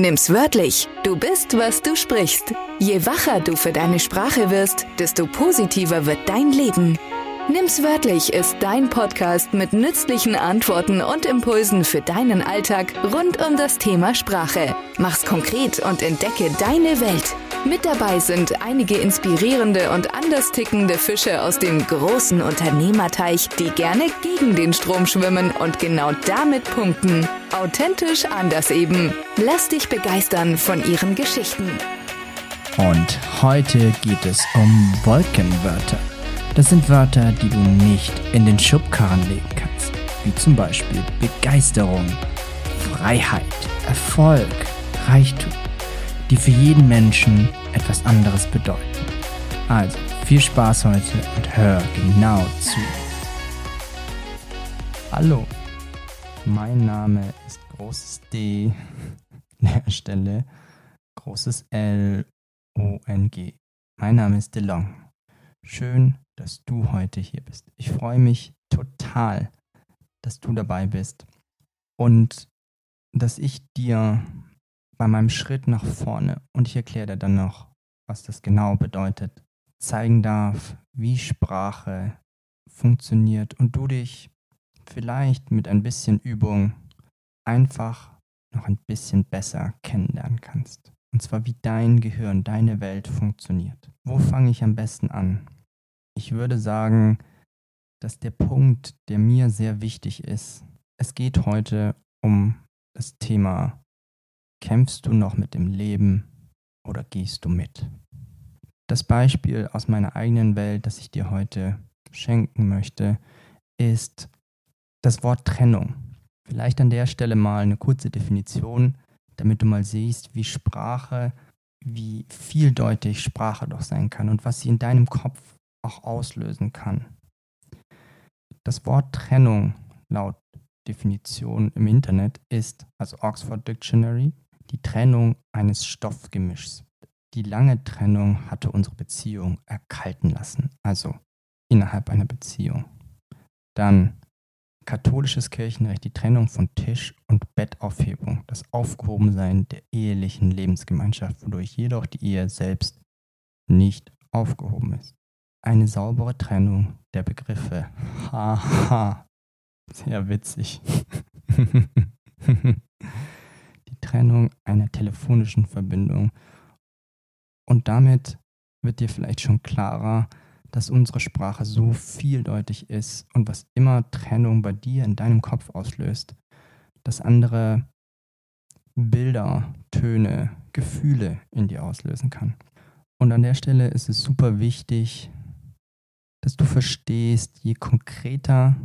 Nimm's wörtlich. Du bist, was du sprichst. Je wacher du für deine Sprache wirst, desto positiver wird dein Leben. Nimm's wörtlich ist dein Podcast mit nützlichen Antworten und Impulsen für deinen Alltag rund um das Thema Sprache. Mach's konkret und entdecke deine Welt. Mit dabei sind einige inspirierende und anders tickende Fische aus dem großen Unternehmerteich, die gerne gegen den Strom schwimmen und genau damit punkten. Authentisch anders eben. Lass dich begeistern von ihren Geschichten. Und heute geht es um Wolkenwörter. Das sind Wörter, die du nicht in den Schubkarren legen kannst, wie zum Beispiel Begeisterung, Freiheit, Erfolg, Reichtum die für jeden Menschen etwas anderes bedeuten. Also viel Spaß heute und hör genau zu. Hallo, mein Name ist großes D, an der Stelle großes L, O, N, G. Mein Name ist DeLong. Schön, dass du heute hier bist. Ich freue mich total, dass du dabei bist und dass ich dir bei meinem Schritt nach vorne, und ich erkläre dir dann noch, was das genau bedeutet, zeigen darf, wie Sprache funktioniert und du dich vielleicht mit ein bisschen Übung einfach noch ein bisschen besser kennenlernen kannst. Und zwar wie dein Gehirn, deine Welt funktioniert. Wo fange ich am besten an? Ich würde sagen, dass der Punkt, der mir sehr wichtig ist, es geht heute um das Thema Kämpfst du noch mit dem Leben oder gehst du mit? Das Beispiel aus meiner eigenen Welt, das ich dir heute schenken möchte, ist das Wort Trennung. Vielleicht an der Stelle mal eine kurze Definition, damit du mal siehst, wie Sprache, wie vieldeutig Sprache doch sein kann und was sie in deinem Kopf auch auslösen kann. Das Wort Trennung laut Definition im Internet ist, also Oxford Dictionary, die Trennung eines Stoffgemischs. Die lange Trennung hatte unsere Beziehung erkalten lassen, also innerhalb einer Beziehung. Dann katholisches Kirchenrecht, die Trennung von Tisch- und Bettaufhebung, das Aufgehobensein der ehelichen Lebensgemeinschaft, wodurch jedoch die Ehe selbst nicht aufgehoben ist. Eine saubere Trennung der Begriffe. Haha, sehr witzig. Trennung einer telefonischen Verbindung. Und damit wird dir vielleicht schon klarer, dass unsere Sprache so vieldeutig ist und was immer Trennung bei dir in deinem Kopf auslöst, dass andere Bilder, Töne, Gefühle in dir auslösen kann. Und an der Stelle ist es super wichtig, dass du verstehst, je konkreter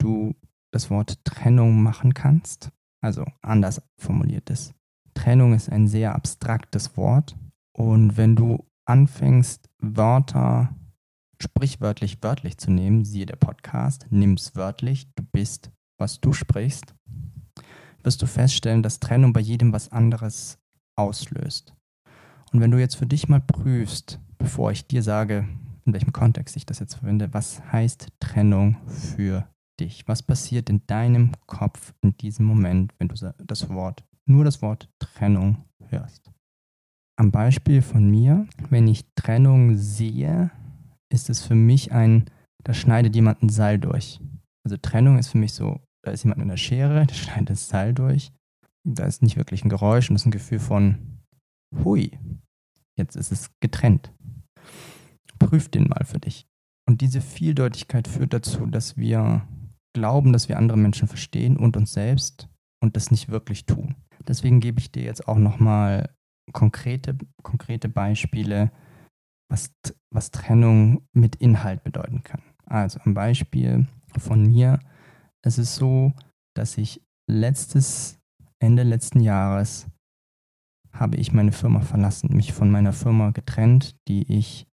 du das Wort Trennung machen kannst, also anders formuliert ist. Trennung ist ein sehr abstraktes Wort. Und wenn du anfängst, Wörter sprichwörtlich wörtlich zu nehmen, siehe der Podcast, nimm's wörtlich, du bist, was du sprichst, wirst du feststellen, dass Trennung bei jedem was anderes auslöst. Und wenn du jetzt für dich mal prüfst, bevor ich dir sage, in welchem Kontext ich das jetzt verwende, was heißt Trennung für dich? Was passiert in deinem Kopf in diesem Moment, wenn du das Wort, nur das Wort Trennung hörst? Am Beispiel von mir, wenn ich Trennung sehe, ist es für mich ein, da schneidet jemand ein Seil durch. Also Trennung ist für mich so, da ist jemand mit einer Schere, der schneidet das Seil durch. Da ist nicht wirklich ein Geräusch und es ist ein Gefühl von, hui, jetzt ist es getrennt. Prüf den mal für dich. Und diese Vieldeutigkeit führt dazu, dass wir glauben, dass wir andere Menschen verstehen und uns selbst und das nicht wirklich tun. Deswegen gebe ich dir jetzt auch nochmal konkrete, konkrete Beispiele, was, was Trennung mit Inhalt bedeuten kann. Also ein Beispiel von mir. Es ist so, dass ich letztes, Ende letzten Jahres habe ich meine Firma verlassen, mich von meiner Firma getrennt, die ich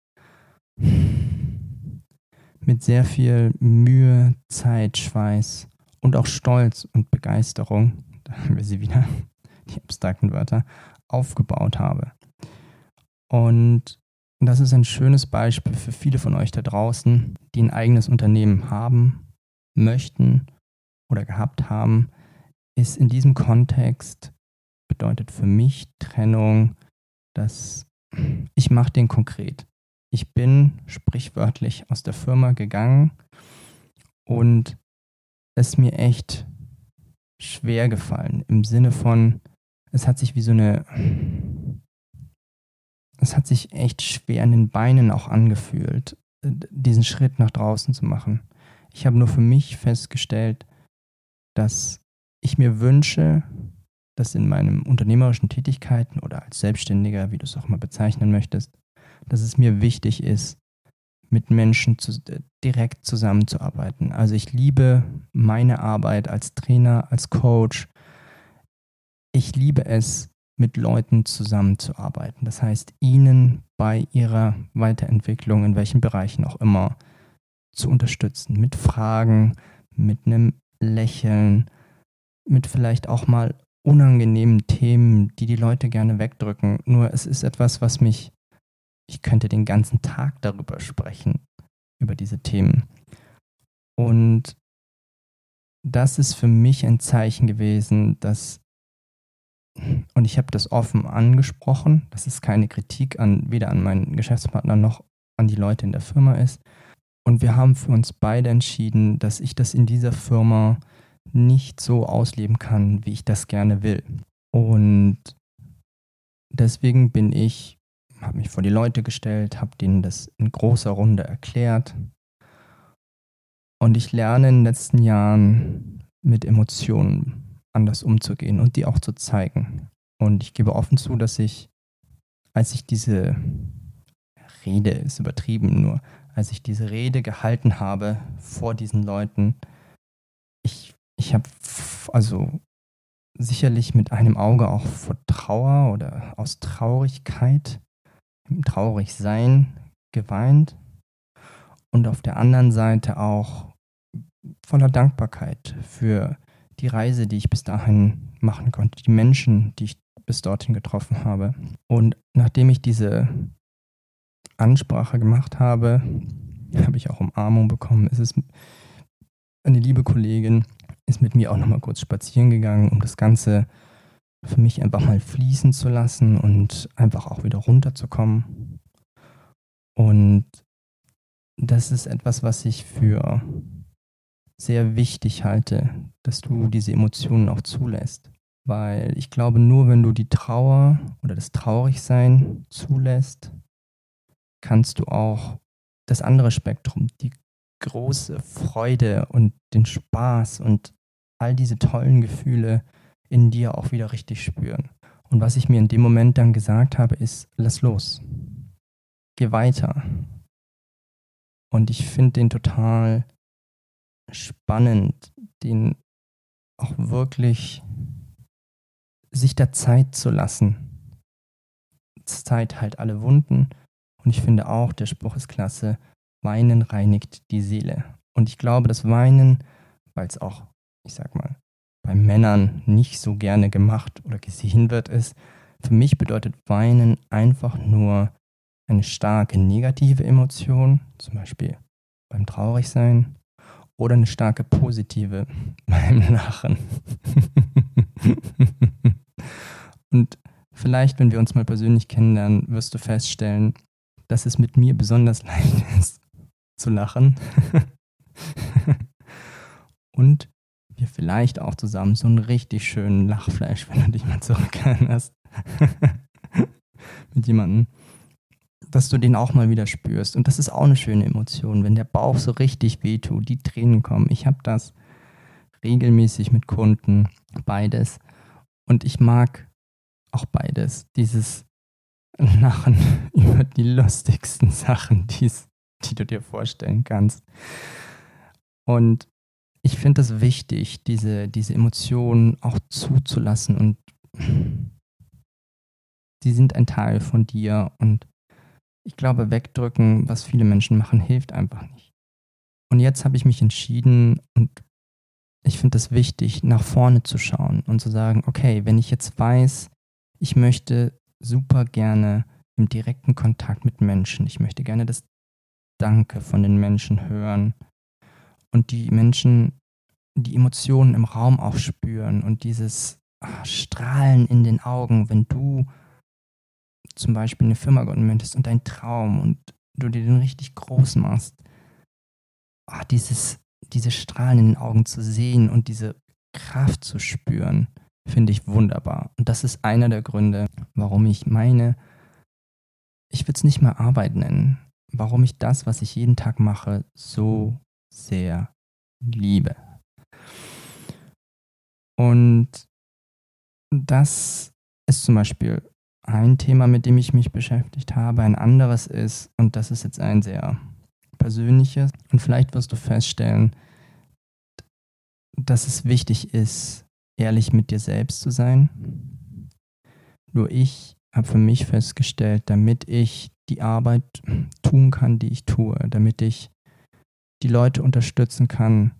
mit sehr viel Mühe, Zeit, Schweiß und auch Stolz und Begeisterung, da haben wir sie wieder, die abstrakten Wörter, aufgebaut habe. Und das ist ein schönes Beispiel für viele von euch da draußen, die ein eigenes Unternehmen haben, möchten oder gehabt haben, ist in diesem Kontext bedeutet für mich Trennung, dass ich mache den konkret. Ich bin sprichwörtlich aus der Firma gegangen und es mir echt schwer gefallen im Sinne von, es hat sich wie so eine, es hat sich echt schwer in den Beinen auch angefühlt, diesen Schritt nach draußen zu machen. Ich habe nur für mich festgestellt, dass ich mir wünsche, dass in meinen unternehmerischen Tätigkeiten oder als Selbstständiger, wie du es auch mal bezeichnen möchtest, dass es mir wichtig ist, mit Menschen zu, direkt zusammenzuarbeiten. Also ich liebe meine Arbeit als Trainer, als Coach. Ich liebe es, mit Leuten zusammenzuarbeiten. Das heißt, ihnen bei ihrer Weiterentwicklung, in welchen Bereichen auch immer, zu unterstützen. Mit Fragen, mit einem Lächeln, mit vielleicht auch mal unangenehmen Themen, die die Leute gerne wegdrücken. Nur es ist etwas, was mich, ich könnte den ganzen Tag darüber sprechen, über diese Themen. Und das ist für mich ein Zeichen gewesen, dass, und ich habe das offen angesprochen, dass es keine Kritik an, weder an meinen Geschäftspartner noch an die Leute in der Firma ist. Und wir haben für uns beide entschieden, dass ich das in dieser Firma nicht so ausleben kann, wie ich das gerne will. Und deswegen bin ich, habe mich vor die Leute gestellt, habe denen das in großer Runde erklärt. Und ich lerne in den letzten Jahren mit Emotionen anders umzugehen und die auch zu zeigen. Und ich gebe offen zu, dass ich, als ich diese Rede, ist übertrieben nur, als ich diese Rede gehalten habe vor diesen Leuten, ich ich habe also sicherlich mit einem Auge auch vor Trauer oder aus Traurigkeit, im Traurigsein geweint und auf der anderen Seite auch voller Dankbarkeit für die Reise, die ich bis dahin machen konnte, die Menschen, die ich bis dorthin getroffen habe. Und nachdem ich diese Ansprache gemacht habe, habe ich auch Umarmung bekommen. Es ist eine liebe Kollegin, ist mit mir auch nochmal kurz spazieren gegangen, um das Ganze für mich einfach mal fließen zu lassen und einfach auch wieder runterzukommen. Und das ist etwas, was ich für sehr wichtig halte, dass du diese Emotionen auch zulässt. Weil ich glaube, nur wenn du die Trauer oder das Traurigsein zulässt, kannst du auch das andere Spektrum, die große Freude und den Spaß und all diese tollen Gefühle in dir auch wieder richtig spüren. Und was ich mir in dem Moment dann gesagt habe, ist, lass los. Geh weiter. Und ich finde den total spannend, den auch wirklich sich der Zeit zu lassen. Zeit halt alle Wunden. Und ich finde auch, der Spruch ist klasse, Weinen reinigt die Seele. Und ich glaube, das Weinen, weil es auch ich sag mal, bei Männern nicht so gerne gemacht oder gesehen wird, ist, für mich bedeutet Weinen einfach nur eine starke negative Emotion, zum Beispiel beim Traurigsein, oder eine starke positive beim Lachen. Und vielleicht, wenn wir uns mal persönlich kennenlernen, wirst du feststellen, dass es mit mir besonders leicht ist zu lachen. Und wir vielleicht auch zusammen so einen richtig schönen Lachfleisch, wenn du dich mal zurückerinnerst, mit jemandem, dass du den auch mal wieder spürst. Und das ist auch eine schöne Emotion, wenn der Bauch so richtig wehtut, die Tränen kommen. Ich habe das regelmäßig mit Kunden, beides. Und ich mag auch beides. Dieses Lachen über die lustigsten Sachen, die du dir vorstellen kannst. Und ich finde es wichtig, diese, diese Emotionen auch zuzulassen und sie sind ein Teil von dir und ich glaube, wegdrücken, was viele Menschen machen, hilft einfach nicht. Und jetzt habe ich mich entschieden und ich finde es wichtig, nach vorne zu schauen und zu sagen, okay, wenn ich jetzt weiß, ich möchte super gerne im direkten Kontakt mit Menschen, ich möchte gerne das Danke von den Menschen hören, und die Menschen die Emotionen im Raum auch spüren und dieses ah, Strahlen in den Augen, wenn du zum Beispiel eine Firma gründen möchtest und dein Traum und du dir den richtig groß machst. Oh, dieses, diese Strahlen in den Augen zu sehen und diese Kraft zu spüren, finde ich wunderbar. Und das ist einer der Gründe, warum ich meine, ich würde es nicht mal Arbeit nennen, warum ich das, was ich jeden Tag mache, so sehr liebe. Und das ist zum Beispiel ein Thema, mit dem ich mich beschäftigt habe. Ein anderes ist, und das ist jetzt ein sehr persönliches, und vielleicht wirst du feststellen, dass es wichtig ist, ehrlich mit dir selbst zu sein. Nur ich habe für mich festgestellt, damit ich die Arbeit tun kann, die ich tue, damit ich die Leute unterstützen kann,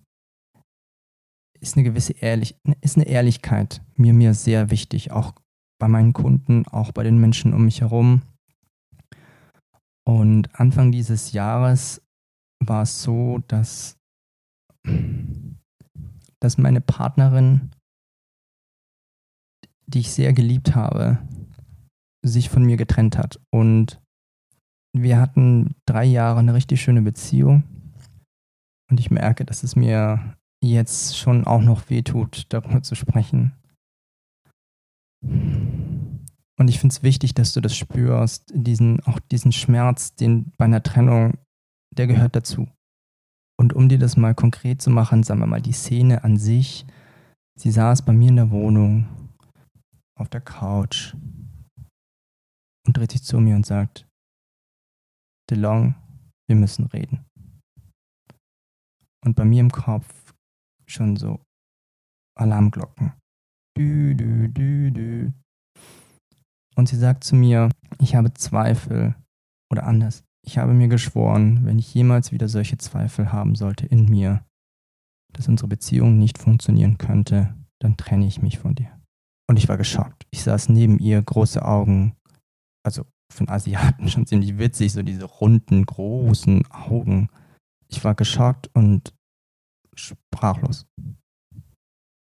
ist eine gewisse Ehrlich ist eine Ehrlichkeit mir mir sehr wichtig, auch bei meinen Kunden, auch bei den Menschen um mich herum. Und Anfang dieses Jahres war es so, dass, dass meine Partnerin, die ich sehr geliebt habe, sich von mir getrennt hat. Und wir hatten drei Jahre eine richtig schöne Beziehung. Und ich merke, dass es mir jetzt schon auch noch wehtut, darüber zu sprechen. Und ich finde es wichtig, dass du das spürst, diesen, auch diesen Schmerz, den bei einer Trennung, der gehört dazu. Und um dir das mal konkret zu machen, sagen wir mal, die Szene an sich, sie saß bei mir in der Wohnung, auf der Couch und dreht sich zu mir und sagt, DeLong, wir müssen reden. Und bei mir im Kopf schon so Alarmglocken. Dü, dü, dü, dü. Und sie sagt zu mir, ich habe Zweifel oder anders. Ich habe mir geschworen, wenn ich jemals wieder solche Zweifel haben sollte in mir, dass unsere Beziehung nicht funktionieren könnte, dann trenne ich mich von dir. Und ich war geschockt. Ich saß neben ihr, große Augen, also von Asiaten schon ziemlich witzig, so diese runden, großen Augen. Ich war geschockt und sprachlos.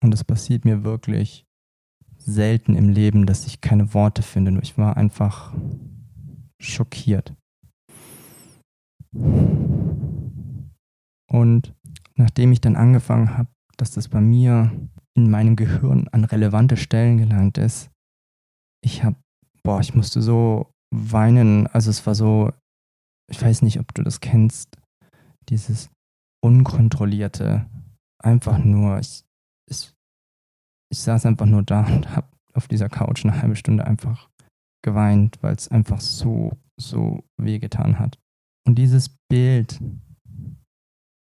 Und es passiert mir wirklich selten im Leben, dass ich keine Worte finde. Nur ich war einfach schockiert. Und nachdem ich dann angefangen habe, dass das bei mir in meinem Gehirn an relevante Stellen gelangt ist, ich habe, boah, ich musste so weinen. Also es war so, ich weiß nicht, ob du das kennst, dieses unkontrollierte, einfach nur, ich, ich, ich saß einfach nur da und habe auf dieser Couch eine halbe Stunde einfach geweint, weil es einfach so, so wehgetan hat. Und dieses Bild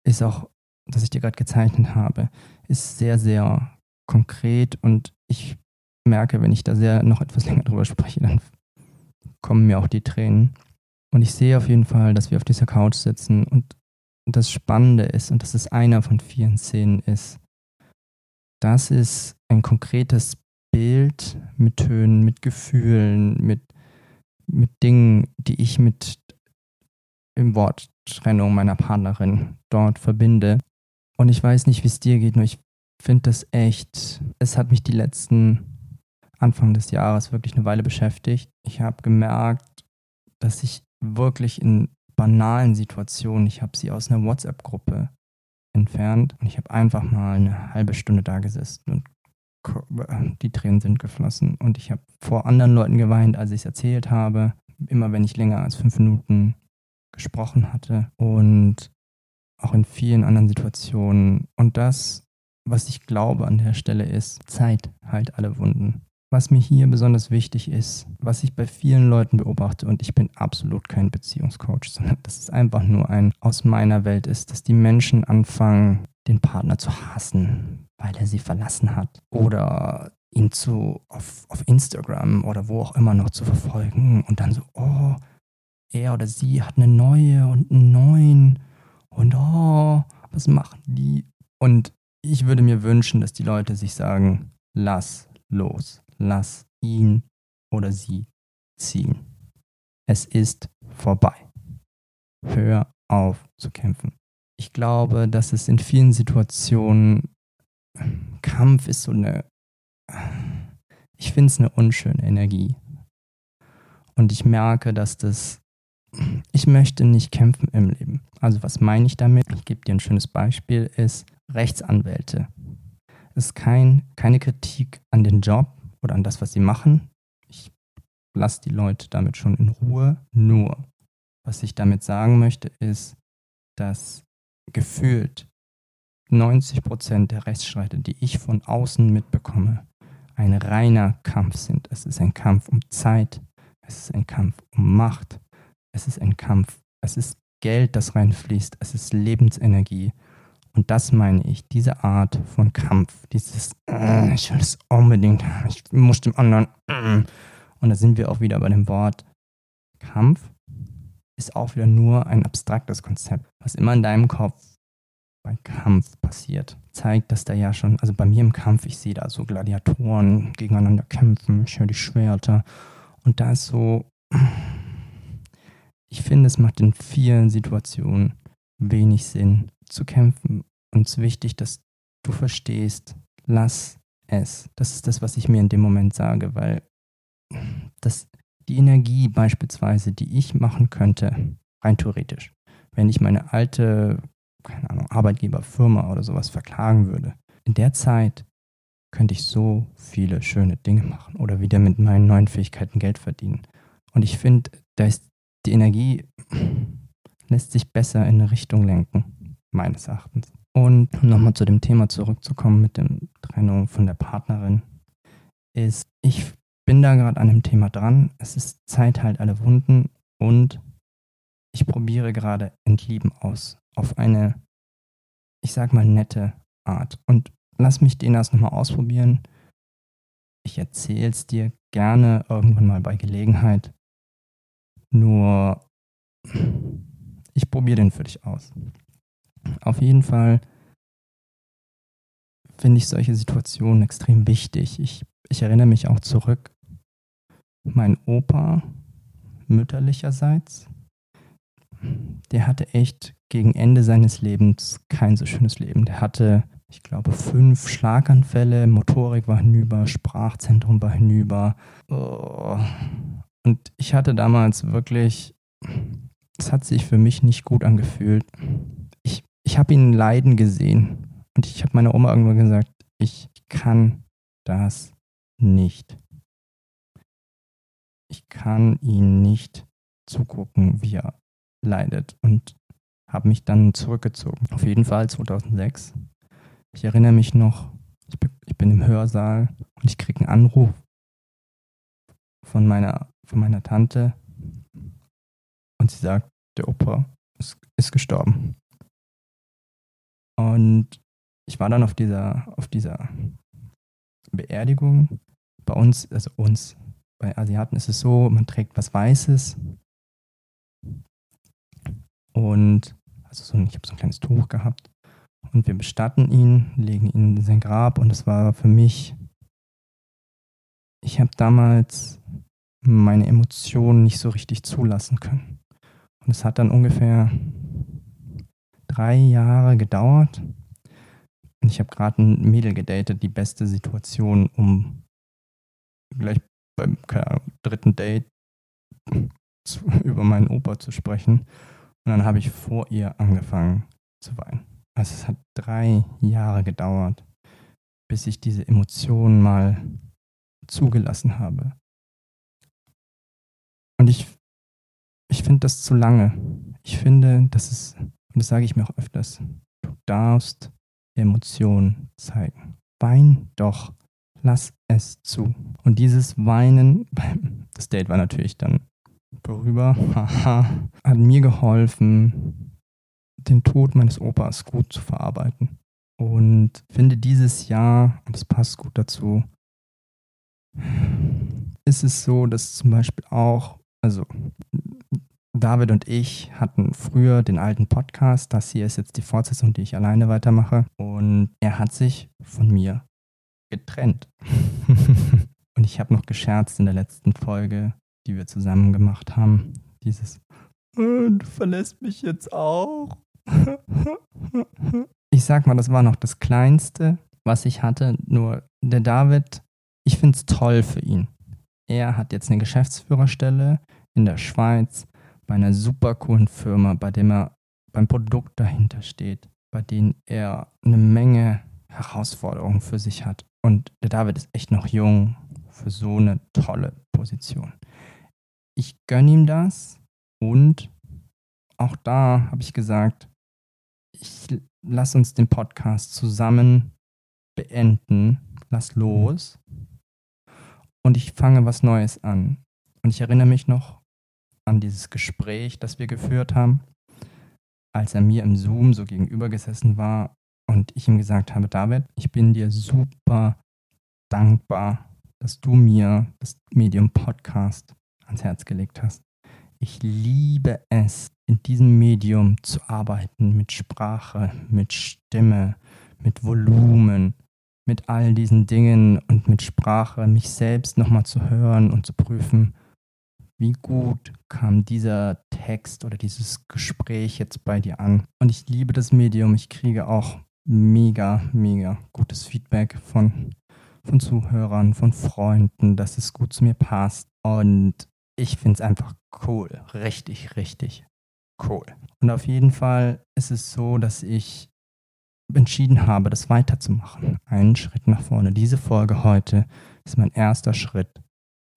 ist auch, das ich dir gerade gezeichnet habe, ist sehr, sehr konkret und ich merke, wenn ich da sehr noch etwas länger drüber spreche, dann kommen mir auch die Tränen. Und ich sehe auf jeden Fall, dass wir auf dieser Couch sitzen und das Spannende ist, und das ist einer von vielen Szenen, ist, das ist ein konkretes Bild mit Tönen, mit Gefühlen, mit, mit Dingen, die ich mit im Wort Trennung meiner Partnerin dort verbinde. Und ich weiß nicht, wie es dir geht, nur ich finde das echt, es hat mich die letzten Anfang des Jahres wirklich eine Weile beschäftigt. Ich habe gemerkt, dass ich wirklich in banalen Situationen, ich habe sie aus einer WhatsApp-Gruppe entfernt und ich habe einfach mal eine halbe Stunde da gesessen und die Tränen sind geflossen und ich habe vor anderen Leuten geweint, als ich es erzählt habe, immer wenn ich länger als fünf Minuten gesprochen hatte und auch in vielen anderen Situationen. Und das, was ich glaube an der Stelle ist, Zeit heilt alle Wunden. Was mir hier besonders wichtig ist, was ich bei vielen Leuten beobachte, und ich bin absolut kein Beziehungscoach, sondern das ist einfach nur ein aus meiner Welt ist, dass die Menschen anfangen, den Partner zu hassen, weil er sie verlassen hat. Oder ihn zu auf, auf Instagram oder wo auch immer noch zu verfolgen und dann so, oh, er oder sie hat eine neue und einen neuen und oh, was machen die? Und ich würde mir wünschen, dass die Leute sich sagen, lass los lass ihn oder sie ziehen. Es ist vorbei. Hör auf zu kämpfen. Ich glaube, dass es in vielen Situationen Kampf ist so eine ich finde es eine unschöne Energie. Und ich merke, dass das, ich möchte nicht kämpfen im Leben. Also was meine ich damit? Ich gebe dir ein schönes Beispiel, ist Rechtsanwälte. Es ist kein, keine Kritik an den Job oder an das, was sie machen. Ich lasse die Leute damit schon in Ruhe. Nur, was ich damit sagen möchte, ist, dass gefühlt 90 Prozent der Rechtsstreite, die ich von außen mitbekomme, ein reiner Kampf sind. Es ist ein Kampf um Zeit, es ist ein Kampf um Macht, es ist ein Kampf, es ist Geld, das reinfließt, es ist Lebensenergie. Und das meine ich, diese Art von Kampf, dieses, äh, ich will es unbedingt, ich muss dem anderen, äh. und da sind wir auch wieder bei dem Wort Kampf, ist auch wieder nur ein abstraktes Konzept, was immer in deinem Kopf bei Kampf passiert. Zeigt, dass da ja schon, also bei mir im Kampf, ich sehe da so Gladiatoren gegeneinander kämpfen, ich höre die Schwerter und da ist so, ich finde, es macht in vielen Situationen wenig Sinn zu kämpfen und es ist wichtig, dass du verstehst, lass es. Das ist das, was ich mir in dem Moment sage, weil das, die Energie beispielsweise, die ich machen könnte, rein theoretisch, wenn ich meine alte keine Ahnung, Arbeitgeber, Firma oder sowas verklagen würde, in der Zeit könnte ich so viele schöne Dinge machen oder wieder mit meinen neuen Fähigkeiten Geld verdienen. Und ich finde, da ist die Energie lässt sich besser in eine Richtung lenken, meines Erachtens. Und um nochmal zu dem Thema zurückzukommen mit der Trennung von der Partnerin, ist, ich bin da gerade an dem Thema dran. Es ist Zeit halt alle Wunden und ich probiere gerade Entlieben aus auf eine, ich sag mal, nette Art. Und lass mich den erst nochmal ausprobieren. Ich erzähle es dir gerne irgendwann mal bei Gelegenheit. Nur, ich probiere den für dich aus. Auf jeden Fall finde ich solche Situationen extrem wichtig. Ich, ich erinnere mich auch zurück. Mein Opa mütterlicherseits, der hatte echt gegen Ende seines Lebens kein so schönes Leben. Der hatte, ich glaube, fünf Schlaganfälle, Motorik war hinüber, Sprachzentrum war hinüber. Oh. Und ich hatte damals wirklich, es hat sich für mich nicht gut angefühlt. Ich, habe ihn leiden gesehen. Und ich habe meiner Oma irgendwann gesagt, ich kann das nicht. Ich kann ihn nicht zugucken, wie er leidet. Und habe mich dann zurückgezogen. Auf jeden Fall 2006. Ich erinnere mich noch, ich bin, ich bin im Hörsaal und ich kriege einen Anruf von meiner, von meiner Tante und sie sagt, der Opa ist, ist gestorben. Und ich war dann auf dieser, auf dieser Beerdigung. Bei uns, also uns, bei Asiaten ist es so, man trägt was Weißes. Und also so, ich habe so ein kleines Tuch gehabt. Und wir bestatten ihn, legen ihn in sein Grab und es war für mich, ich habe damals meine Emotionen nicht so richtig zulassen können. Und es hat dann ungefähr drei Jahre gedauert. Und ich habe gerade ein Mädel gedatet, die beste Situation, um gleich beim Ahnung, dritten Date zu, über meinen Opa zu sprechen. Und dann habe ich vor ihr angefangen zu weinen. Also es hat drei Jahre gedauert, bis ich diese Emotionen mal zugelassen habe. Und ich, ich finde das zu lange. Ich finde, das ist, und das sage ich mir auch öfters, du darfst Emotionen zeigen. Wein doch, lass es zu. Und dieses Weinen, das Date war natürlich dann vorüber, hat mir geholfen, den Tod meines Opas gut zu verarbeiten. Und finde dieses Jahr, und das passt gut dazu, ist es so, dass zum Beispiel auch, also David und ich hatten früher den alten Podcast. Das hier ist jetzt die Fortsetzung, die ich alleine weitermache. Und er hat sich von mir getrennt. und ich habe noch gescherzt in der letzten Folge, die wir zusammen gemacht haben. Dieses, oh, du verlässt mich jetzt auch. ich sag mal, das war noch das Kleinste, was ich hatte. Nur der David ich finde es toll für ihn. Er hat jetzt eine Geschäftsführerstelle in der Schweiz bei einer super coolen Firma, bei dem er beim Produkt dahinter steht, bei denen er eine Menge Herausforderungen für sich hat. Und der David ist echt noch jung für so eine tolle Position. Ich gönne ihm das und auch da habe ich gesagt, ich lass uns den Podcast zusammen beenden, lass los und ich fange was Neues an. Und ich erinnere mich noch an dieses Gespräch, das wir geführt haben, als er mir im Zoom so gegenüber gesessen war und ich ihm gesagt habe, David, ich bin dir super dankbar, dass du mir das Medium Podcast ans Herz gelegt hast. Ich liebe es, in diesem Medium zu arbeiten, mit Sprache, mit Stimme, mit Volumen, mit all diesen Dingen und mit Sprache, mich selbst nochmal zu hören und zu prüfen, wie gut kam dieser Text oder dieses Gespräch jetzt bei dir an. Und ich liebe das Medium, ich kriege auch mega, mega gutes Feedback von, von Zuhörern, von Freunden, dass es gut zu mir passt. Und ich finde es einfach cool, richtig, richtig cool. Und auf jeden Fall ist es so, dass ich entschieden habe, das weiterzumachen. Einen Schritt nach vorne. Diese Folge heute ist mein erster Schritt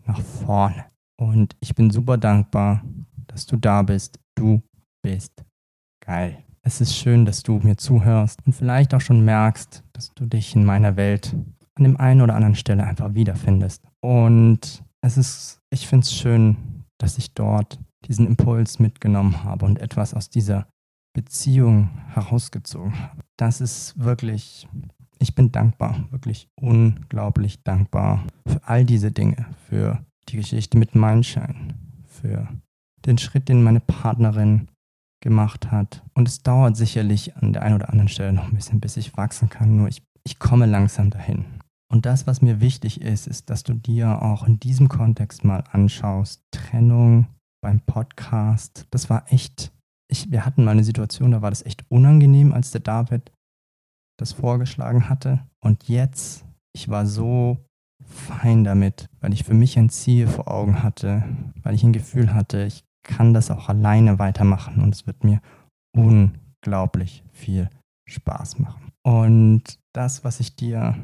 nach vorne. Und ich bin super dankbar, dass du da bist. Du bist geil. Es ist schön, dass du mir zuhörst und vielleicht auch schon merkst, dass du dich in meiner Welt an dem einen oder anderen Stelle einfach wiederfindest. Und es ist, ich finde es schön, dass ich dort diesen Impuls mitgenommen habe und etwas aus dieser Beziehung herausgezogen habe. Das ist wirklich, ich bin dankbar, wirklich unglaublich dankbar für all diese Dinge, für die Geschichte mit Mindshine, für den Schritt, den meine Partnerin gemacht hat. Und es dauert sicherlich an der einen oder anderen Stelle noch ein bisschen, bis ich wachsen kann. Nur ich, ich komme langsam dahin. Und das, was mir wichtig ist, ist, dass du dir auch in diesem Kontext mal anschaust. Trennung beim Podcast, das war echt ich, wir hatten mal eine Situation, da war das echt unangenehm, als der David das vorgeschlagen hatte. Und jetzt, ich war so fein damit, weil ich für mich ein Ziel vor Augen hatte, weil ich ein Gefühl hatte, ich kann das auch alleine weitermachen und es wird mir unglaublich viel Spaß machen. Und das, was ich dir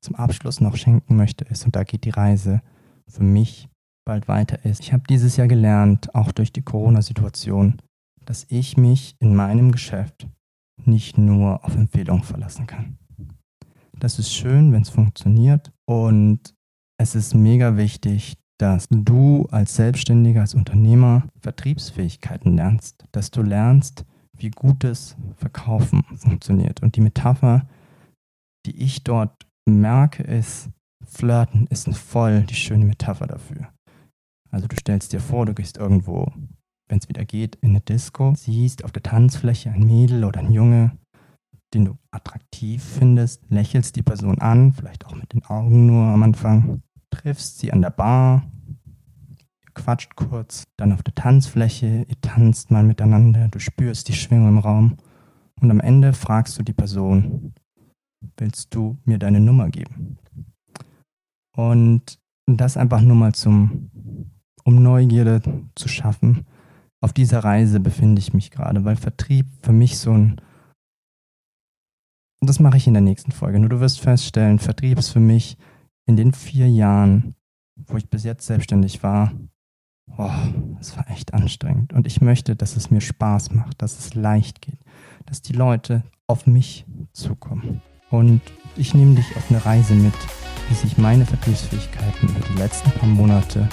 zum Abschluss noch schenken möchte, ist, und da geht die Reise für mich bald weiter ist. Ich habe dieses Jahr gelernt, auch durch die Corona-Situation, dass ich mich in meinem Geschäft nicht nur auf Empfehlungen verlassen kann. Das ist schön, wenn es funktioniert und es ist mega wichtig, dass du als Selbstständiger, als Unternehmer Vertriebsfähigkeiten lernst, dass du lernst, wie gutes Verkaufen funktioniert. Und die Metapher, die ich dort merke, ist, Flirten ist voll die schöne Metapher dafür. Also du stellst dir vor, du gehst irgendwo wenn es wieder geht, in eine Disco, siehst auf der Tanzfläche ein Mädel oder ein Junge, den du attraktiv findest, lächelst die Person an, vielleicht auch mit den Augen nur am Anfang, triffst sie an der Bar, quatscht kurz, dann auf der Tanzfläche, ihr tanzt mal miteinander, du spürst die Schwingung im Raum und am Ende fragst du die Person, willst du mir deine Nummer geben? Und das einfach nur mal zum, um Neugierde zu schaffen auf dieser Reise befinde ich mich gerade, weil Vertrieb für mich so ein... Das mache ich in der nächsten Folge. Nur du wirst feststellen, Vertrieb ist für mich in den vier Jahren, wo ich bis jetzt selbstständig war, oh, es war echt anstrengend. Und ich möchte, dass es mir Spaß macht, dass es leicht geht, dass die Leute auf mich zukommen. Und ich nehme dich auf eine Reise mit, wie sich meine Vertriebsfähigkeiten über die letzten paar Monate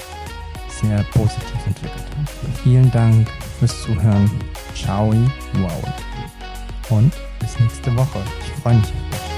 sehr positiv entwickelt haben. Vielen Dank fürs Zuhören. Ciao, wow. Und bis nächste Woche. Ich freue mich auf dich.